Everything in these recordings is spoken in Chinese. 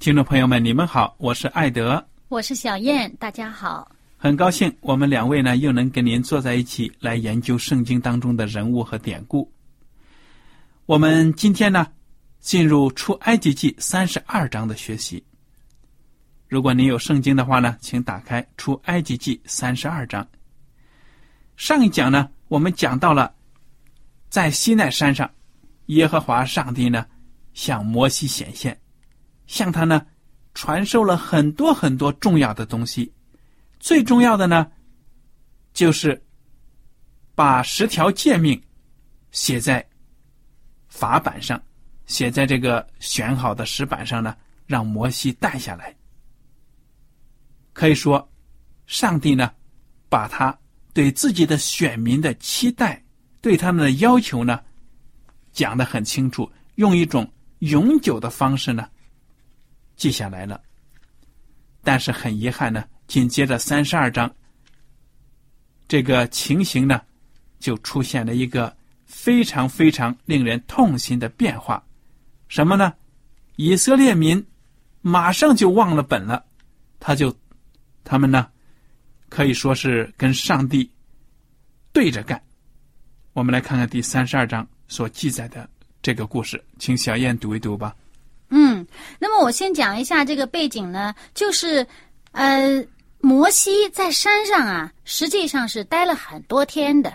听众朋友们，你们好，我是艾德，我是小燕，大家好，很高兴我们两位呢又能跟您坐在一起来研究圣经当中的人物和典故。我们今天呢进入出埃及记三十二章的学习。如果您有圣经的话呢，请打开出埃及记三十二章。上一讲呢，我们讲到了在西奈山上，耶和华上帝呢向摩西显现。向他呢，传授了很多很多重要的东西，最重要的呢，就是把十条诫命写在法板上，写在这个选好的石板上呢，让摩西带下来。可以说，上帝呢，把他对自己的选民的期待，对他们的要求呢，讲得很清楚，用一种永久的方式呢。记下来了，但是很遗憾呢，紧接着三十二章，这个情形呢，就出现了一个非常非常令人痛心的变化，什么呢？以色列民马上就忘了本了，他就他们呢，可以说是跟上帝对着干。我们来看看第三十二章所记载的这个故事，请小燕读一读吧。嗯，那么我先讲一下这个背景呢，就是，呃，摩西在山上啊，实际上是待了很多天的，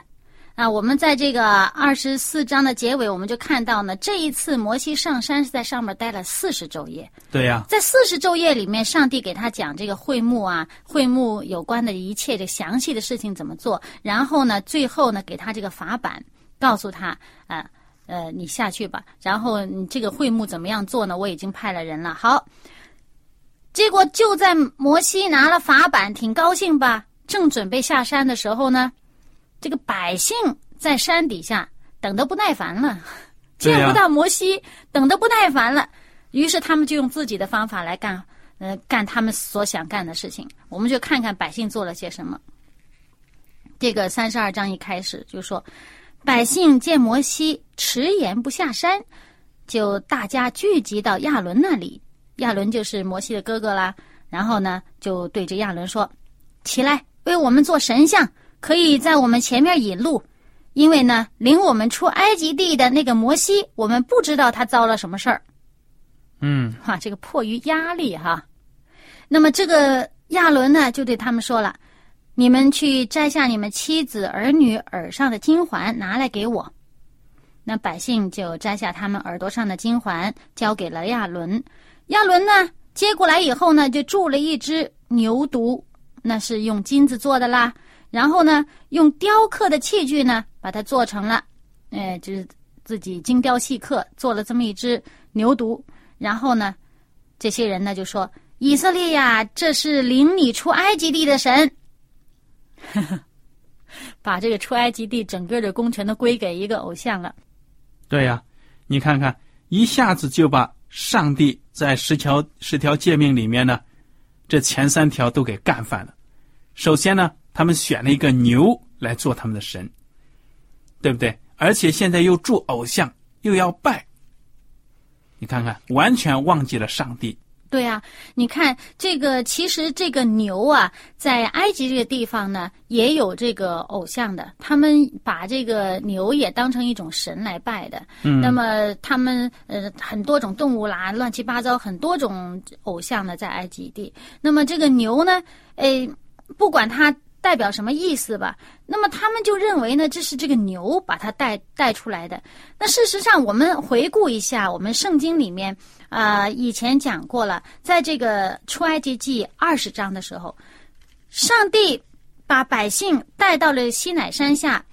啊，我们在这个二十四章的结尾，我们就看到呢，这一次摩西上山是在上面待了四十昼夜。对呀，在四十昼夜里面，上帝给他讲这个会幕啊，会幕有关的一切的详细的事情怎么做，然后呢，最后呢，给他这个法版，告诉他啊。呃，你下去吧。然后你这个会幕怎么样做呢？我已经派了人了。好，结果就在摩西拿了法板，挺高兴吧？正准备下山的时候呢，这个百姓在山底下等得不耐烦了，见不到摩西，等得不耐烦了。于是他们就用自己的方法来干，呃，干他们所想干的事情。我们就看看百姓做了些什么。这个三十二章一开始就说。百姓见摩西迟延不下山，就大家聚集到亚伦那里。亚伦就是摩西的哥哥啦。然后呢，就对着亚伦说：“起来，为我们做神像，可以在我们前面引路。因为呢，领我们出埃及地的那个摩西，我们不知道他遭了什么事儿。”嗯，哈，这个迫于压力哈。那么这个亚伦呢，就对他们说了。你们去摘下你们妻子儿女耳上的金环，拿来给我。那百姓就摘下他们耳朵上的金环，交给了亚伦。亚伦呢，接过来以后呢，就铸了一只牛犊，那是用金子做的啦。然后呢，用雕刻的器具呢，把它做成了，哎，就是自己精雕细刻做了这么一只牛犊。然后呢，这些人呢就说：“以色列呀，这是领你出埃及地的神。” 把这个出埃及地整个的工程都归给一个偶像了。对呀、你看看，一下子就把上帝在十条十条诫命里面呢，这前三条都给干翻了。首先呢，他们选了一个牛来做他们的神，对不对？而且现在又铸偶像，又要拜，你看看，完全忘记了上帝。对呀、你看这个，其实这个牛啊，在埃及这个地方呢，也有这个偶像的。他们把这个牛也当成一种神来拜的。嗯那么他们呃很多种动物啦，乱七八糟很多种偶像呢，在埃及地。那么这个牛呢，诶，不管它代表什么意思吧，那么他们就认为呢，这是这个牛把它带带出来的。那事实上，我们回顾一下，我们圣经里面啊、呃以前讲过了，在这个出埃及记二十章的时候，上帝把百姓带到了西乃山下，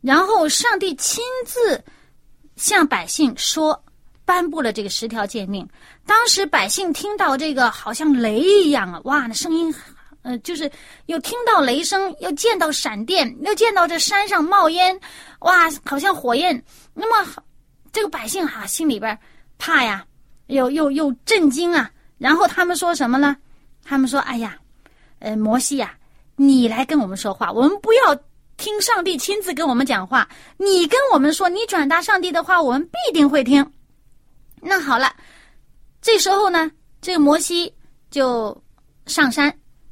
然后上帝亲自向百姓说，颁布了这个十条诫命。当时百姓听到这个，好像雷一样啊！哇，那声音，呃，就是又听到雷声，又见到闪电，又见到这山上冒烟，哇，好像火焰。那么这个百姓哈、心里边怕呀，又又又震惊啊。然后他们说什么呢？他们说：“哎呀，呃，摩西呀、你来跟我们说话，我们不要听上帝亲自跟我们讲话，你跟我们说，你转达上帝的话，我们必定会听。”那好了，这时候呢，这个摩西就上山。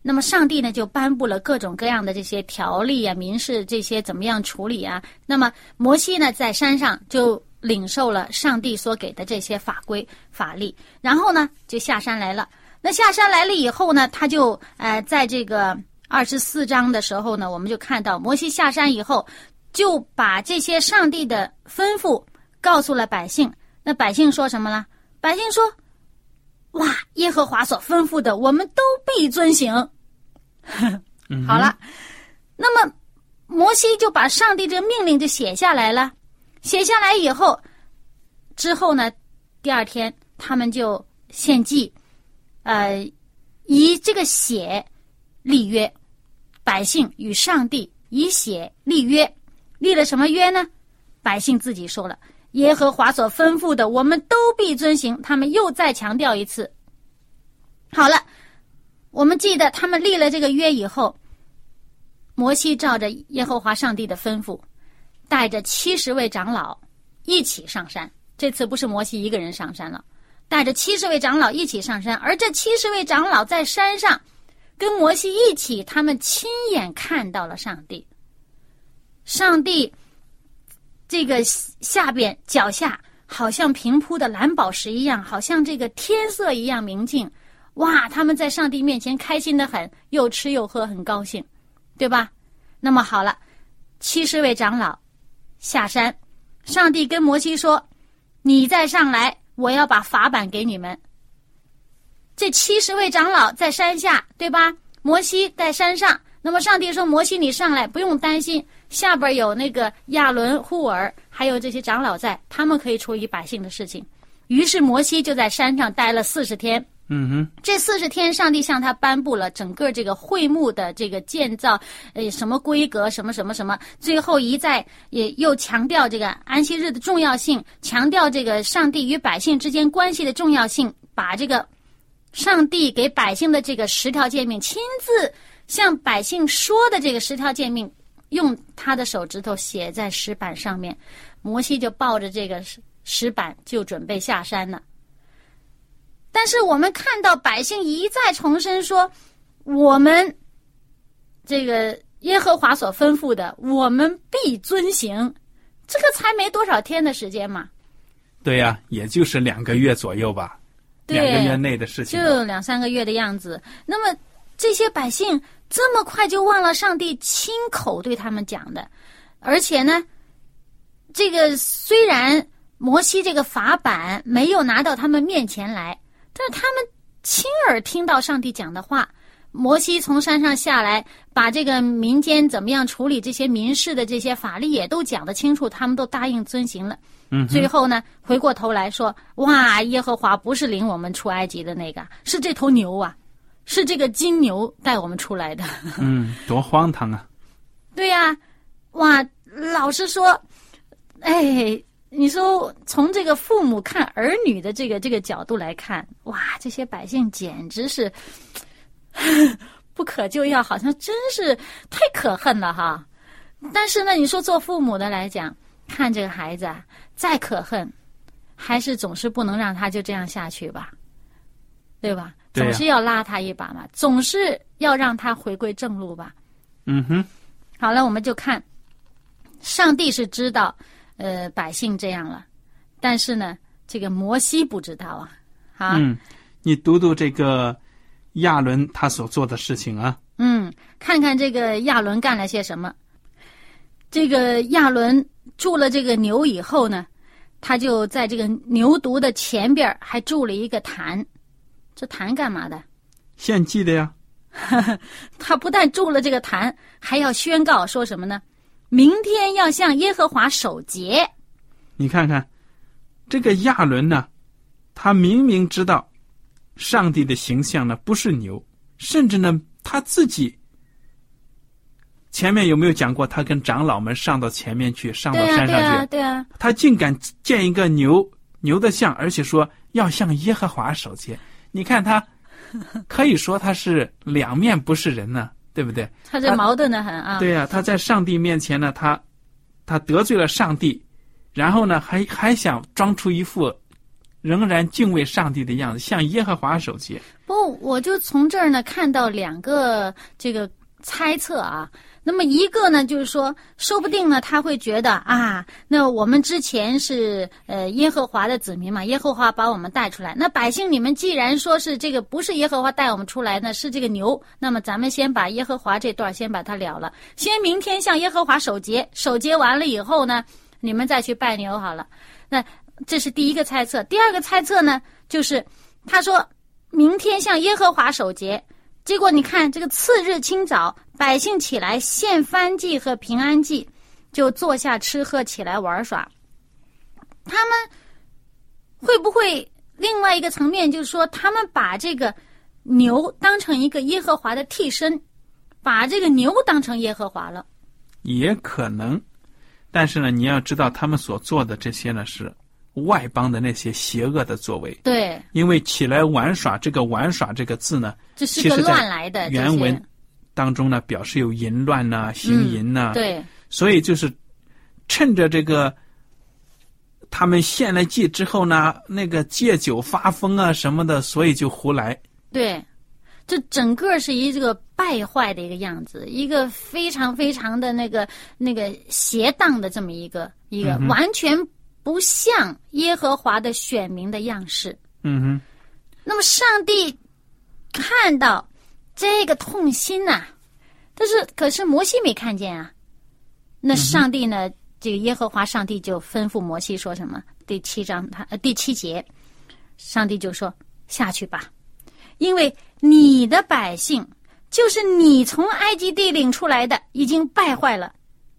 那么上帝呢，就颁布了各种各样的这些条例啊、民事这些怎么样处理啊。那么摩西呢，在山上就领受了上帝所给的这些法规法律，然后呢，就下山来了。那下山来了以后呢，他就呃，在这个二十四章的时候呢，我们就看到摩西下山以后，就把这些上帝的吩咐告诉了百姓。那百姓说什么呢？百姓说：“哇，耶和华所吩咐的，我们都必遵行。”嗯好了，那么摩西就把上帝这个命令就写下来了。写下来以后，之后呢，第二天他们就献祭，呃，以这个血立约，百姓与上帝以血立约，立了什么约呢？百姓自己说了，耶和华所吩咐的，我们都必遵行。他们又再强调一次。好了，我们记得他们立了这个约以后，摩西照着耶和华上帝的吩咐，带着七十位长老一起上山。这次不是摩西一个人上山了，带着七十位长老一起上山。而这七十位长老在山上跟摩西一起，他们亲眼看到了上帝。上帝这个下边脚下好像平铺的蓝宝石一样，好像这个天色一样明净。哇，他们在上帝面前开心的很，又吃又喝，很高兴，对吧？那么好了，七十位长老下山，上帝跟摩西说：“你再上来，我要把法版给你们。”这七十位长老在山下，对吧？摩西在山上。那么上帝说：“摩西，你上来，不用担心，下边有那个亚伦、户尔，还有这些长老在，他们可以处理百姓的事情。”于是摩西就在山上待了四十天。嗯哼，这四十天，上帝向他颁布了整个这个会幕的这个建造，呃，什么规格，什么什么什么，最后一再也又强调这个安息日的重要性，强调这个上帝与百姓之间关系的重要性，把这个上帝给百姓的这个十条诫命，亲自向百姓说的这个十条诫命，用他的手指头写在石板上面，摩西就抱着这个石石板就准备下山了。但是我们看到百姓一再重申说，我们这个耶和华所吩咐的，我们必遵行。这个才没多少天的时间嘛，对呀、也就是两个月左右吧，对两个月内的事情。就两三个月的样子。那么这些百姓这么快就忘了上帝亲口对他们讲的，而且呢，这个虽然摩西这个法版没有拿到他们面前来，但是他们亲耳听到上帝讲的话。摩西从山上下来，把这个民间怎么样处理这些民事的这些法律也都讲得清楚，他们都答应遵行了。嗯，最后呢，回过头来说：“哇，耶和华不是领我们出埃及的那个，是这头牛啊，是这个金牛带我们出来的。嗯，多荒唐啊！”对呀、哇，老实说，哎，你说从这个父母看儿女的这个这个角度来看，哇，这些百姓简直是 不可救药，好像真是太可恨了哈。但是呢，你说做父母的来讲，看这个孩子啊，再可恨，还是总是不能让他就这样下去吧，对吧？总是要拉他一把嘛，总是要让他回归正路吧。嗯哼，好了，我们就看，上帝是知道，呃，百姓这样了，但是呢，这个摩西不知道啊，啊，嗯，你读读这个亚伦他所做的事情啊。嗯，看看这个亚伦干了些什么。这个亚伦铸了这个牛以后呢，他就在这个牛犊的前边还铸了一个坛，这坛干嘛的？献祭的呀，他不但铸了这个坛，还要宣告说什么呢？明天要向耶和华守节。你看看这个亚伦呢，他明明知道上帝的形象呢不是牛，甚至呢他自己前面有没有讲过？他跟长老们上到前面去，上到对啊，山上去，对啊，对啊，他竟敢建一个牛牛的像，而且说要向耶和华守节。你看他，可以说他是两面不是人呢，对不对？他这矛盾的很啊。对呀、他在上帝面前呢，他他得罪了上帝，然后呢，还还想装出一副仍然敬畏上帝的样子，向耶和华守节。不，我就从这儿呢看到两个这个猜测啊。那么一个呢，就是说，说不定呢，他会觉得啊，那我们之前是呃耶和华的子民嘛，耶和华把我们带出来。那百姓你们既然说是这个不是耶和华带我们出来，呢是这个牛，那么咱们先把耶和华这段先把它了了，先明天向耶和华守节，守节完了以后呢，你们再去拜牛好了。那这是第一个猜测。第二个猜测呢，就是他说明天向耶和华守节。结果你看，这个次日清早，百姓起来献番祭和平安祭，就坐下吃喝，起来玩耍。他们会不会另外一个层面，就是说，他们把这个牛当成一个耶和华的替身，把这个牛当成耶和华了？也可能，但是呢，你要知道他们所做的这些呢是外邦的那些邪恶的作为，对，因为起来玩耍这个“玩耍”这个字呢，这是个乱来的原文当中呢表示有淫乱呐、行淫呐、对，所以就是趁着这个他们献了祭之后呢，那个借酒发疯啊什么的，所以就胡来。对，这整个是一这个败坏的一个样子，一个非常非常的那个那个邪荡的这么一个一个，嗯完全不像耶和华的选民的样式。嗯哼，那么上帝看到这个痛心呐、但是可是摩西没看见啊。那上帝呢？这个耶和华上帝就吩咐摩西说什么？第七章他呃第七节，上帝就说下去吧，因为你的百姓就是你从埃及地领出来的，已经败坏了，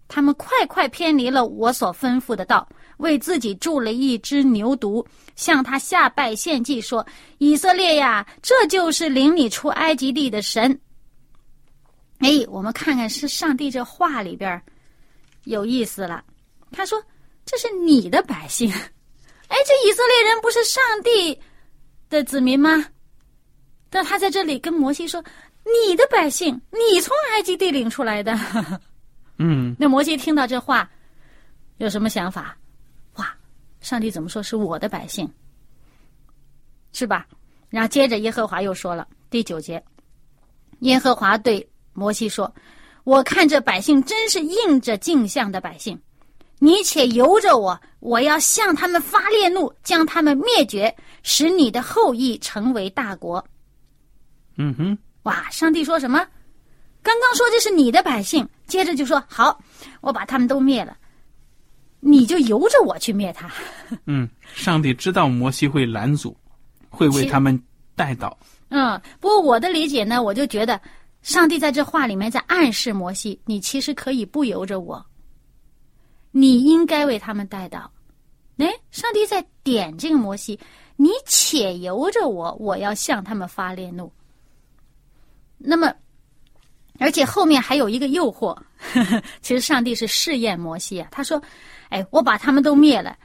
他们快快偏离了我所吩咐的道，为自己铸了一只牛犊，向他下拜献祭，说：“以色列呀，这就是领你出埃及地的神。”哎，我们看看是上帝这话里边儿有意思了。他说：“这是你的百姓。”哎，这以色列人不是上帝的子民吗？但他在这里跟摩西说：“你的百姓，你从埃及地领出来的。”嗯，那摩西听到这话，有什么想法？哇，上帝怎么说是我的百姓，是吧？然后接着耶和华又说了第九节，耶和华对摩西说：“我看这百姓真是应着镜像的百姓，你且由着我，我要向他们发烈怒，将他们灭绝，使你的后裔成为大国。”嗯哼，哇！上帝说什么？刚刚说这是你的百姓，接着就说好，我把他们都灭了，你就由着我去灭他。嗯，上帝知道摩西会拦阻，会为他们带导。嗯，不过我的理解呢，我就觉得上帝在这话里面在暗示摩西，你其实可以不由着我，你应该为他们带导。哎，上帝在点这个摩西，你且由着我，我要向他们发烈怒。那么而且后面还有一个诱惑，其实上帝是试验摩西啊。他说：“哎，我把他们都灭了，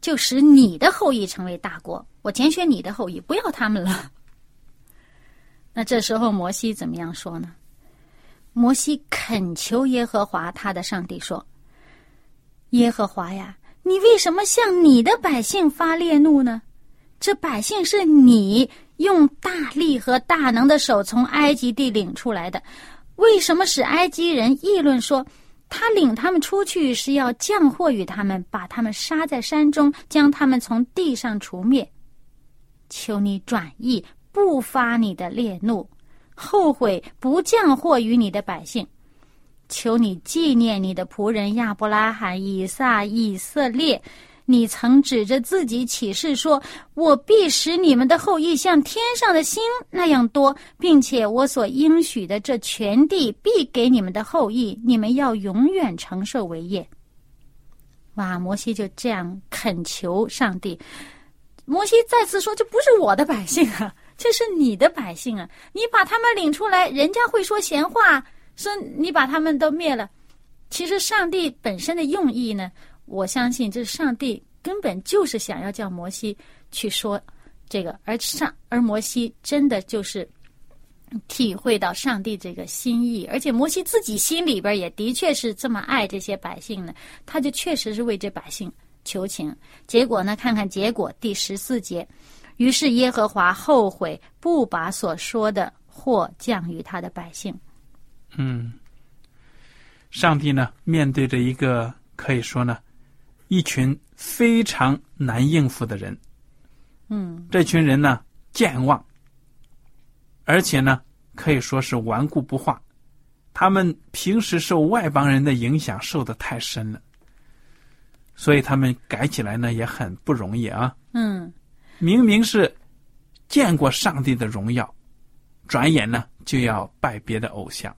就使你的后裔成为大国。我拣选你的后裔，不要他们了。”那这时候摩西怎么样说呢？摩西恳求耶和华他的上帝说：“耶和华呀，你为什么向你的百姓发烈怒呢？这百姓是你用大力和大能的手从埃及地领出来的。”为什么使埃及人议论说，他领他们出去是要降祸于他们，把他们杀在山中，将他们从地上除灭？求你转意，不发你的烈怒，后悔不降祸于你的百姓。求你纪念你的仆人亚伯拉罕、以撒、以色列。你曾指着自己起誓说：“我必使你们的后裔像天上的星那样多，并且我所应许的这全地必给你们的后裔，你们要永远承受为业。”哇！摩西就这样恳求上帝。摩西再次说：“这不是我的百姓啊，这是你的百姓啊！你把他们领出来，人家会说闲话，说你把他们都灭了。其实上帝本身的用意呢？”我相信，这上帝根本就是想要叫摩西去说这个，而上而摩西真的就是体会到上帝这个心意，而且摩西自己心里边也的确是这么爱这些百姓呢，他就确实是为这百姓求情。结果呢，看看结果第十四节，于是耶和华后悔不把所说的祸降于他的百姓。嗯，上帝呢，面对着一个可以说呢。一群非常难应付的人，嗯，这群人呢健忘，而且呢可以说是顽固不化。他们平时受外邦人的影响受的太深了，所以他们改起来呢也很不容易啊。嗯，明明是见过上帝的荣耀，转眼呢就要拜别的偶像。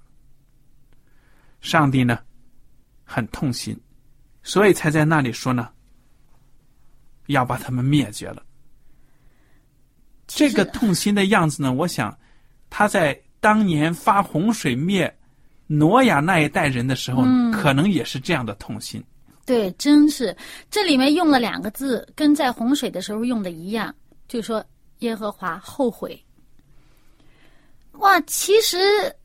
上帝呢很痛心。所以才在那里说呢，要把他们灭绝了。这个痛心的样子呢，我想他在当年发洪水灭挪亚那一代人的时候，可能也是这样的痛心。对，真是这里面用了两个字，跟在洪水的时候用的一样，就说耶和华后悔。哇，其实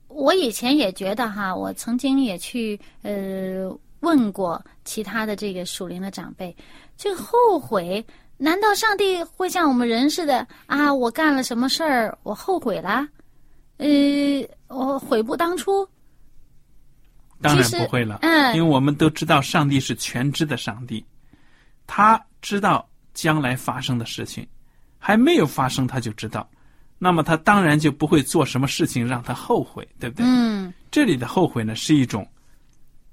我以前也觉得哈，我曾经也去呃。问过其他的这个属灵的长辈，这个后悔，难道上帝会像我们人似的啊？我干了什么事儿，我后悔了，呃，我悔不当初。当然不会了，嗯，因为我们都知道上帝是全知的上帝，他知道将来发生的事情，还没有发生他就知道，那么他当然就不会做什么事情让他后悔，对不对？嗯，这里的后悔呢是一种。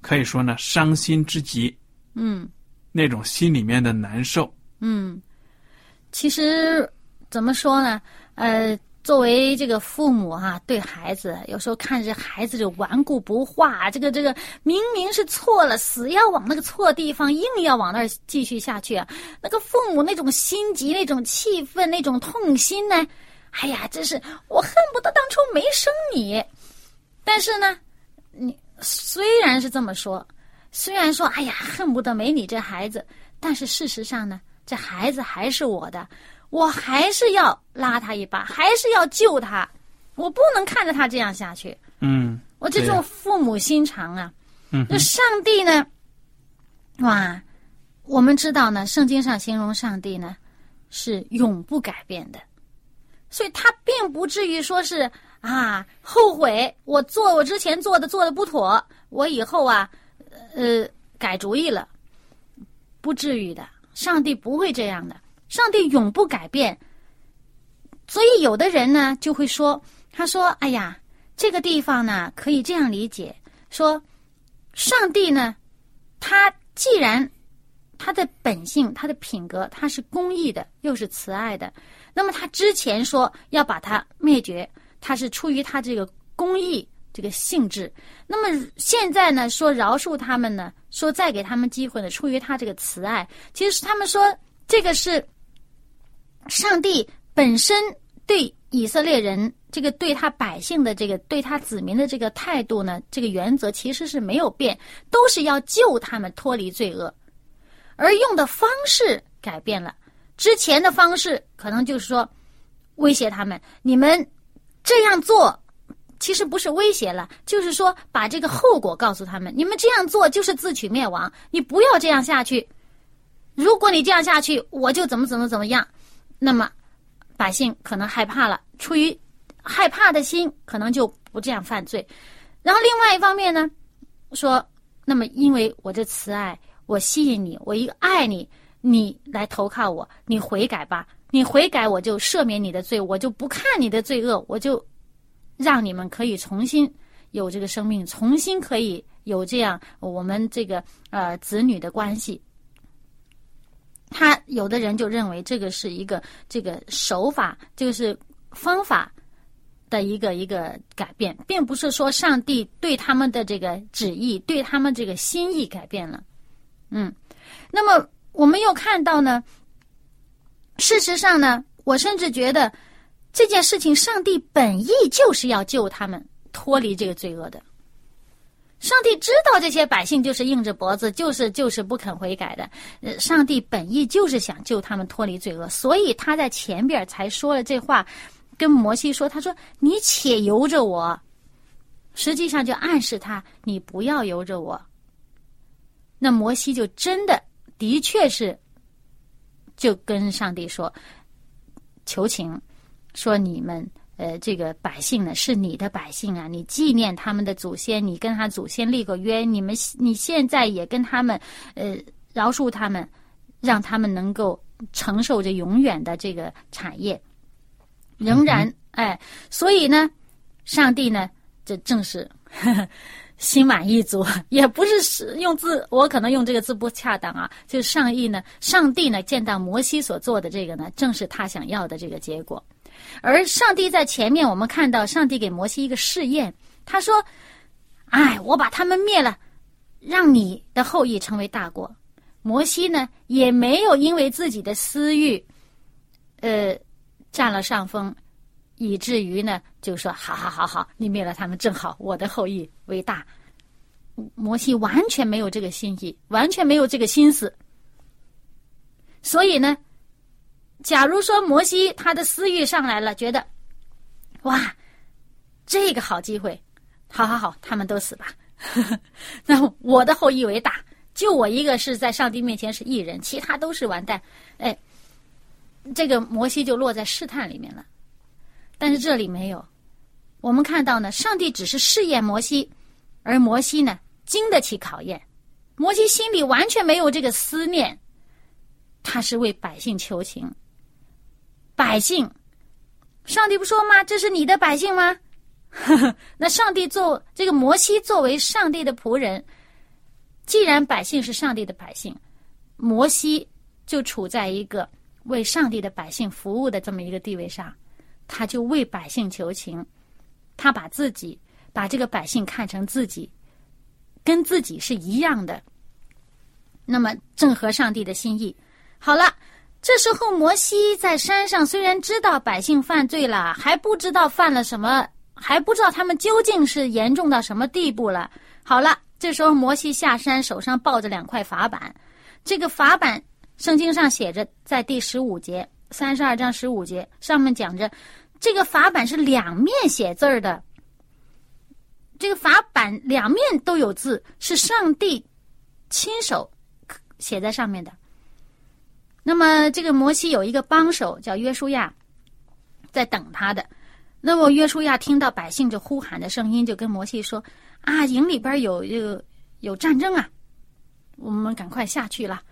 可以说呢，伤心之极，嗯，那种心里面的难受，嗯，其实怎么说呢？呃，作为这个父母哈，对孩子有时候看着孩子就顽固不化，这个这个明明是错了，死要往那个错地方，硬要往那儿继续下去啊，那个父母那种心急、那种气愤、那种痛心呢，哎呀，真是我恨不得当初没生你，但是呢，你。虽然是这么说，虽然说哎呀恨不得没你这孩子，但是事实上呢，这孩子还是我的，我还是要拉他一把，还是要救他，我不能看着他这样下去。嗯，我这种父母心肠啊，嗯，那上帝呢？哇，我们知道呢，圣经上形容上帝呢是永不改变的，所以他并不至于说是。啊，后悔我做我之前做的做的不妥，我以后啊，呃，改主意了，不至于的。上帝不会这样的，上帝永不改变。所以有的人呢就会说，他说：“哎呀，这个地方呢可以这样理解，说上帝呢，他既然他的本性、他的品格，他是公义的，又是慈爱的，那么他之前说要把他灭绝。”他是出于他这个公义这个性质，那么现在呢说饶恕他们呢，说再给他们机会呢，出于他这个慈爱。其实他们说这个是上帝本身对以色列人这个对他百姓的这个对他子民的这个态度呢，这个原则其实是没有变，都是要救他们脱离罪恶，而用的方式改变了。之前的方式可能就是说威胁他们，你们这样做其实不是威胁了，就是说把这个后果告诉他们，你们这样做就是自取灭亡，你不要这样下去。如果你这样下去，我就怎么怎么怎么样，那么。百姓可能害怕了，出于害怕的心，可能就不这样犯罪。然后另外一方面呢，说，那么因为我这慈爱，我吸引你，我一个爱你，你来投靠我，你悔改吧，你悔改，我就赦免你的罪，我就不看你的罪恶，我就让你们可以重新有这个生命，重新可以有这样我们这个呃子女的关系。他有的人就认为这个是一个这个手法，就是方法的一个一个改变，并不是说上帝对他们的这个旨意、对他们这个心意改变了。嗯，那么我们又看到呢，事实上呢，我甚至觉得这件事情，上帝本意就是要救他们脱离这个罪恶的。上帝知道这些百姓就是硬着脖子，就是就是不肯悔改的。呃，上帝本意就是想救他们脱离罪恶，所以他在前边才说了这话，跟摩西说：“他说你且由着我。”实际上就暗示他你不要由着我。那摩西就真的的确是就跟上帝说求情，说你们。呃，这个百姓呢是你的百姓啊，你纪念他们的祖先，你跟他祖先立个约，你们你现在也跟他们呃饶恕他们，让他们能够承受着永远的这个产业。仍然哎，所以呢，上帝呢，这正是心满意足，也不是使用字，我可能用这个字不恰当啊。就是上意呢，上帝呢见到摩西所做的这个呢，正是他想要的这个结果。而上帝在前面，我们看到上帝给摩西一个试验，他说：“哎，我把他们灭了，让你的后裔成为大国。”摩西呢，也没有因为自己的私欲，呃，占了上风，以至于呢，就说：“好好好好，你灭了他们正好，我的后裔为大。”摩西完全没有这个心意，完全没有这个心思，所以呢。假如说摩西他的私欲上来了，觉得，哇，这个好机会，好好好，他们都死吧。那我的后裔为大，就我一个是在上帝面前是异人，其他都是完蛋。哎，这个摩西就落在试探里面了。但是这里没有，我们看到呢，上帝只是试验摩西，而摩西呢经得起考验。摩西心里完全没有这个思念，他是为百姓求情。百姓，上帝不说吗？这是你的百姓吗？那上帝做这个摩西作为上帝的仆人，既然百姓是上帝的百姓，摩西就处在一个为上帝的百姓服务的这么一个地位上，他就为百姓求情，他把自己把这个百姓看成自己，跟自己是一样的，那么正合上帝的心意。好了。这时候，摩西在山上，虽然知道百姓犯罪了，还不知道犯了什么，还不知道他们究竟是严重到什么地步了。好了，这时候摩西下山，手上抱着两块法板。这个法板，圣经上写着，在第十五节，三十二章十五节上面讲着，这个法板是两面写字儿的。这个法板两面都有字，是上帝亲手写在上面的。那么，这个摩西有一个帮手叫约书亚，在等他的。那么，约书亚听到百姓这呼喊的声音，就跟摩西说：“啊，营里边有有有战争啊，我们赶快下去了。”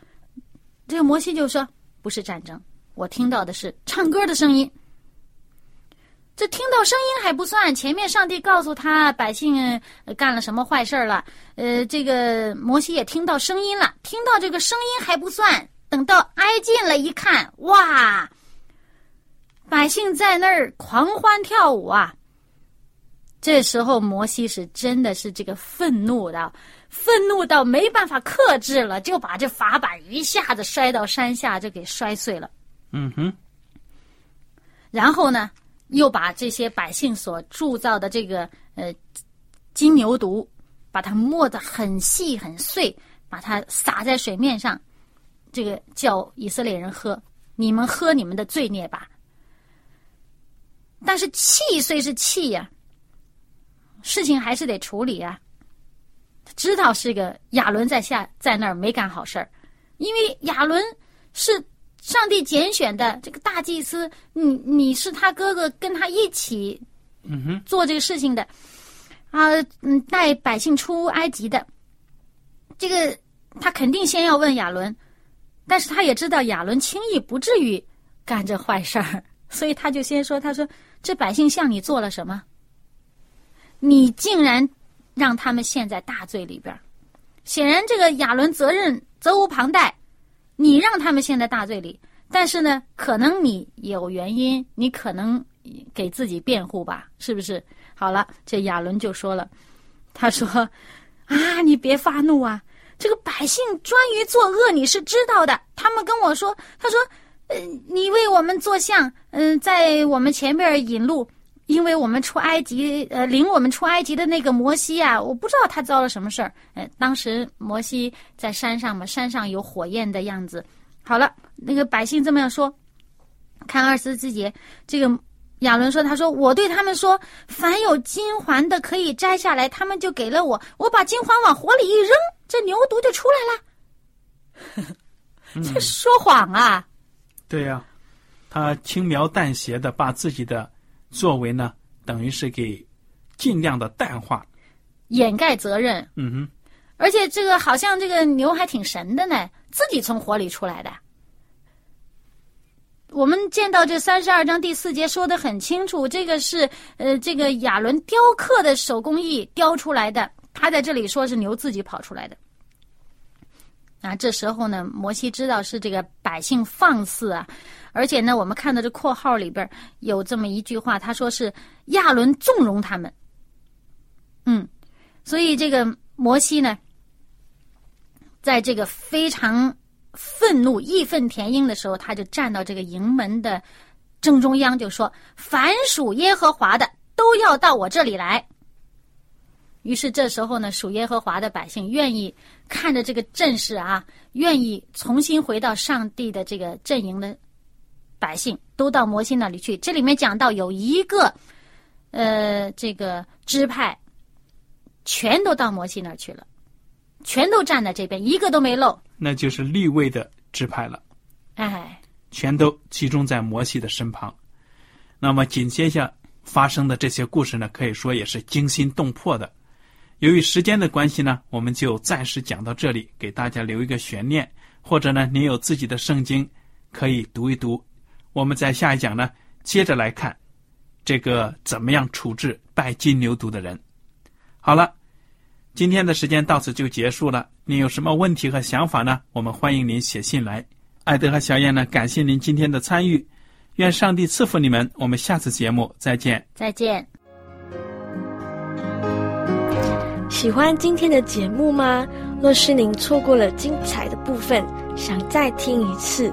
这个摩西就说：“不是战争，我听到的是唱歌的声音。这听到声音还不算，前面上帝告诉他百姓干了什么坏事了。呃，这个摩西也听到声音了，听到这个声音还不算。”等到挨近了一看，哇！百姓在那儿狂欢跳舞啊！这时候摩西是真的是这个愤怒的，愤怒到没办法克制了，就把这法板一下子摔到山下，就给摔碎了。嗯哼。然后呢，又把这些百姓所铸造的这个呃金牛犊，把它磨得很细很碎，把它撒在水面上，这个叫以色列人喝，你们喝你们的罪孽吧。但是气虽是气呀，事情还是得处理啊。知道是个亚伦在下在那儿没干好事儿，因为亚伦是上帝拣选的这个大祭司，你你是他哥哥，跟他一起嗯哼，做这个事情的啊，嗯，带百姓出埃及的，这个他肯定先要问亚伦，但是他也知道亚伦轻易不至于干这坏事儿，所以他就先说：“他说这百姓向你做了什么？你竟然让他们陷在大罪里边儿。显然，这个亚伦责任责无旁贷，你让他们陷在大罪里，但是呢，可能你有原因，你可能给自己辩护吧，是不是？好了，这亚伦就说了，他说：“啊，你别发怒啊！这个百姓专于作恶，你是知道的。他们跟我说，他说，呃，你为我们做像，嗯、在我们前面引路，因为我们出埃及，呃，领我们出埃及的那个摩西啊，我不知道他遭了什么事儿。呃，当时摩西在山上嘛，山上有火焰的样子。好了，那个百姓这么样说，看二十四节，这个亚伦说：“他说我对他们说，凡有金环的可以摘下来，他们就给了我。我把金环往火里一扔，这牛犊就出来了。这说谎啊！对呀、他轻描淡写的把自己的作为呢，等于是给尽量的淡化。掩盖责任，嗯哼，而且这个好像这个牛还挺神的呢，自己从火里出来的。我们见到这三十二章第四节说的很清楚，这个是呃这个亚伦雕刻的手工艺雕出来的，他在这里说是牛自己跑出来的。啊，这时候呢，摩西知道是这个百姓放肆啊，而且呢，我们看到这括号里边有这么一句话，他说是亚伦纵容他们。嗯，所以这个摩西呢，在这个非常愤怒、义愤填膺的时候，他就站到这个营门的正中央，就说：“凡属耶和华的，都要到我这里来。”于是这时候呢，属耶和华的百姓愿意看着这个阵势啊，愿意重新回到上帝的这个阵营的百姓，都到摩西那里去。这里面讲到有一个，呃，这个支派，全都到摩西那儿去了，全都站在这边，一个都没漏。那就是立位的支派了，哎，全都集中在摩西的身旁。那么紧接下发生的这些故事呢，可以说也是惊心动魄的。由于时间的关系呢，我们就暂时讲到这里，给大家留一个悬念。或者呢，您有自己的圣经，可以读一读。我们在下一讲呢，接着来看这个怎么样处置拜金牛犊的人。好了，今天的时间到此就结束了。您有什么问题和想法呢？我们欢迎您写信来。艾德和小燕呢，感谢您今天的参与，愿上帝赐福你们。我们下次节目再见。再见。喜欢今天的节目吗？若是您错过了精彩的部分，想再听一次，